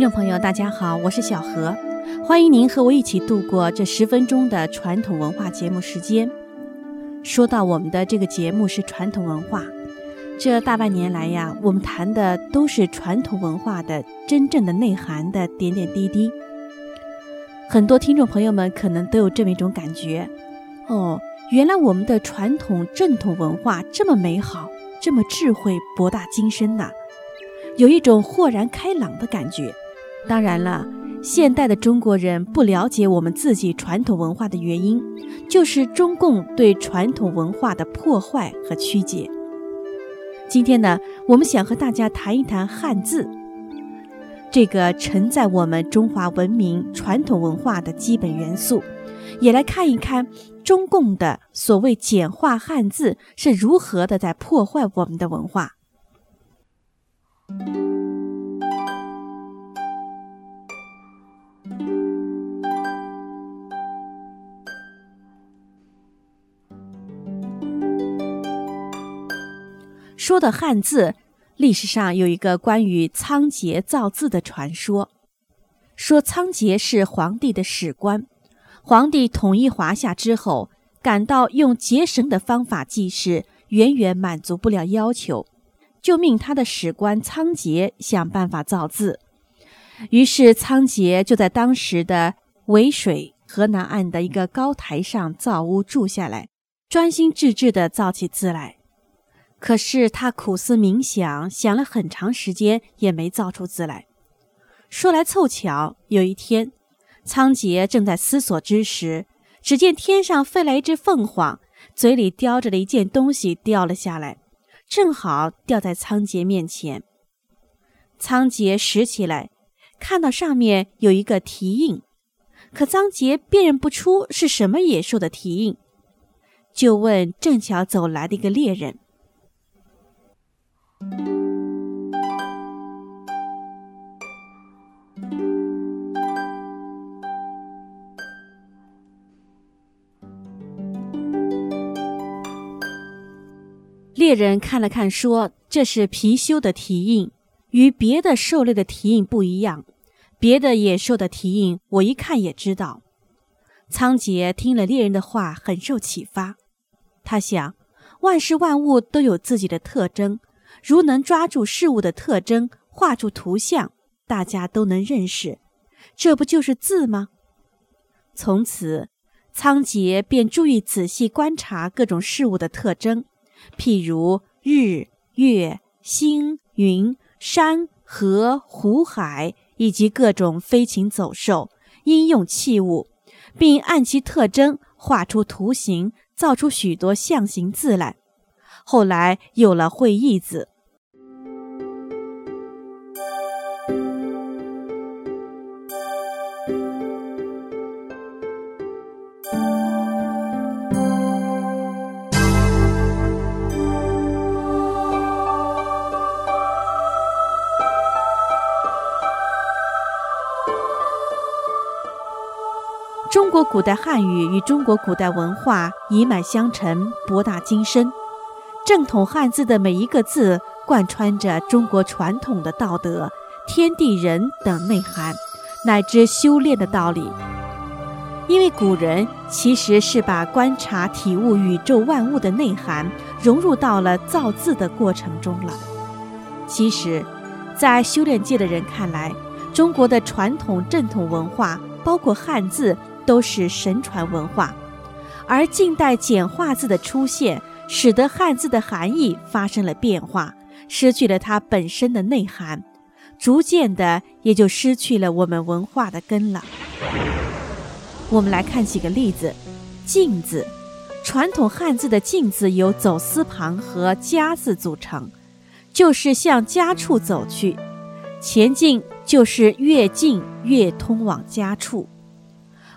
听众朋友，大家好，我是小何，欢迎您和我一起度过这十分钟的传统文化节目时间。说到我们的这个节目是传统文化，这大半年来呀，我们谈的都是传统文化的真正的内涵的点点滴滴。很多听众朋友们可能都有这么一种感觉，哦，原来我们的传统正统文化这么美好，这么智慧博大精深呐，有一种豁然开朗的感觉。当然了，现代的中国人不了解我们自己传统文化的原因，就是中共对传统文化的破坏和曲解。今天呢，我们想和大家谈一谈汉字，这个承载我们中华文明传统文化的基本元素，也来看一看中共的所谓简化汉字是如何的在破坏我们的文化。说的汉字，历史上有一个关于仓颉造字的传说，说仓颉是皇帝的史官，皇帝统一华夏之后，感到用结绳的方法记事远远满足不了要求，就命他的史官仓颉想办法造字。于是仓颉就在当时的渭水河南岸的一个高台上造屋住下来，专心致志地造起字来。可是他苦思冥想，想了很长时间，也没造出字来。说来凑巧，有一天，仓颉正在思索之时，只见天上飞来一只凤凰，嘴里叼着的一件东西掉了下来，正好掉在仓颉面前。仓颉拾起来，看到上面有一个蹄印，可仓颉辨认不出是什么野兽的蹄印，就问正巧走来的一个猎人。猎人看了看，说：“这是貔貅的蹄印，与别的兽类的蹄印不一样。别的野兽的蹄印，我一看也知道。”仓颉听了猎人的话，很受启发。他想，万事万物都有自己的特征，如能抓住事物的特征，画出图像，大家都能认识，这不就是字吗？从此，仓颉便注意仔细观察各种事物的特征。譬如日、月、星、云、山、河、湖海，以及各种飞禽走兽、应用器物，并按其特征画出图形，造出许多象形字来。后来有了会意字。中国古代汉语与中国古代文化一脉相承，博大精深。正统汉字的每一个字，贯穿着中国传统的道德、天地人等内涵，乃至修炼的道理。因为古人其实是把观察、体悟宇宙万物的内涵，融入到了造字的过程中了。其实，在修炼界的人看来，中国的传统正统文化，包括汉字。都是神传文化，而近代简化字的出现，使得汉字的含义发生了变化，失去了它本身的内涵，逐渐的也就失去了我们文化的根了。我们来看几个例子，“进”字，传统汉字的“进”字由走丝旁和家字组成，就是向家处走去，前进就是越近越通往家处。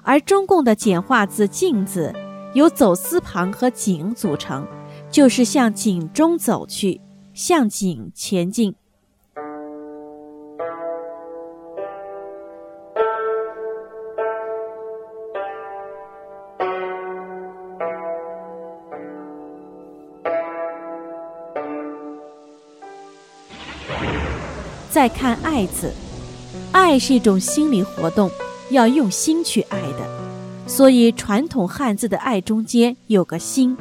而中共的简化字“进”字，由走丝旁和井组成，就是向井中走去，向井前进。再看“爱”字，爱是一种心理活动，要用心去爱的。所以传统汉字的“爱”中间有个“心”，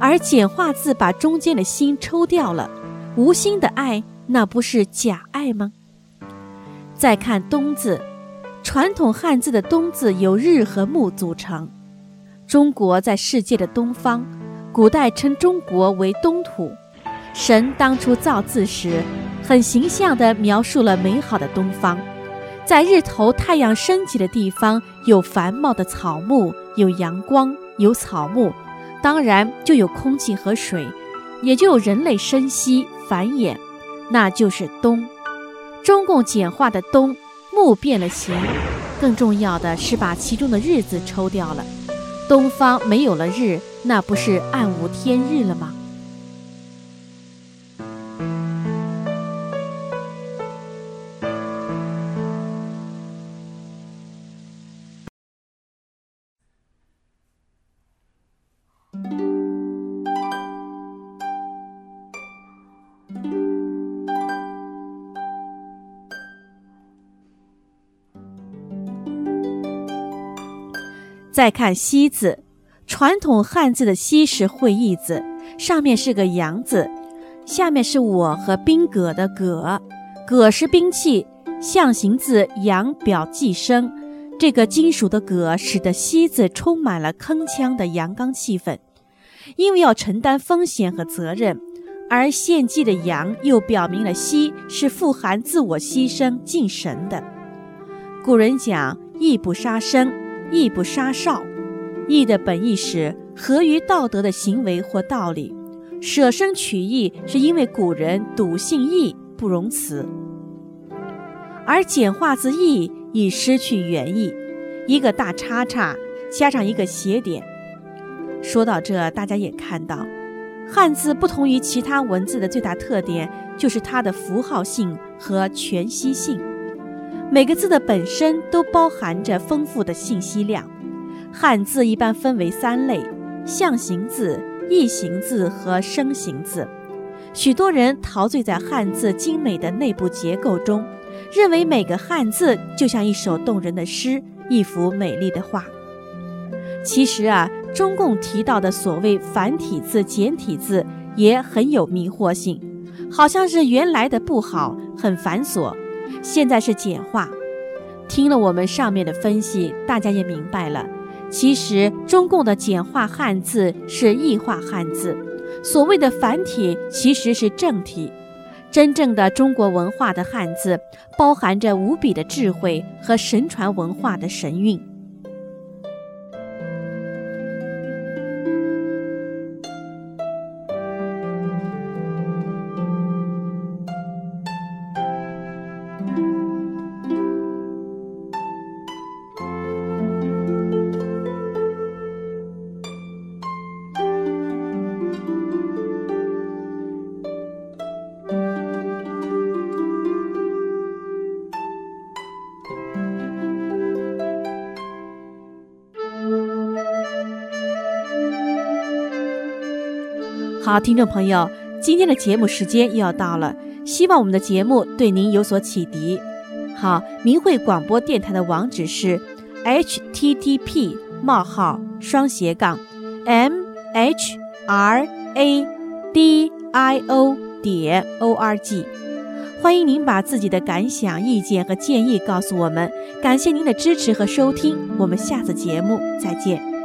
而简化字把中间的心抽掉了，无心的爱，那不是假爱吗？再看“东”字，传统汉字的“东”字由日和木组成。中国在世界的东方，古代称中国为东土。神当初造字时，很形象地描述了美好的东方。在日头、太阳升起的地方，有繁茂的草木，有阳光，有草木，当然就有空气和水，也就有人类生息繁衍，那就是冬。中共简化的“冬”，木变了形，更重要的是把其中的“日”字抽掉了。东方没有了日，那不是暗无天日了吗？再看“西”字，传统汉字的“西”是会意字，上面是个“阳”字，下面是我和兵戈的“戈”，“戈”是兵器，象形字“阳”表寄生，这个金属的“戈”使得“西”字充满了铿锵的阳刚气氛，因为要承担风险和责任，而献祭的“阳”又表明了“西”是富含自我牺牲敬神的。古人讲“义不杀生”。义不杀少，义的本意是合于道德的行为或道理。舍生取义是因为古人笃信义不容辞，而简化字义已失去原意，一个大叉叉加上一个斜点。说到这，大家也看到，汉字不同于其他文字的最大特点就是它的符号性和全息性。每个字的本身都包含着丰富的信息量。汉字一般分为三类：象形字、意形字和声形字。许多人陶醉在汉字精美的内部结构中，认为每个汉字就像一首动人的诗，一幅美丽的画。其实啊，中共提到的所谓繁体字、简体字也很有迷惑性，好像是原来的不好，很繁琐。现在是简化，听了我们上面的分析，大家也明白了。其实中共的简化汉字是异化汉字，所谓的繁体其实是正体。真正的中国文化的汉字，包含着无比的智慧和神传文化的神韵。好，听众朋友，今天的节目时间又要到了，希望我们的节目对您有所启迪。好，明慧广播电台的网址是 h t t p 冒号双斜杠 m h r a d i o 点 o r g，欢迎您把自己的感想、意见和建议告诉我们。感谢您的支持和收听，我们下次节目再见。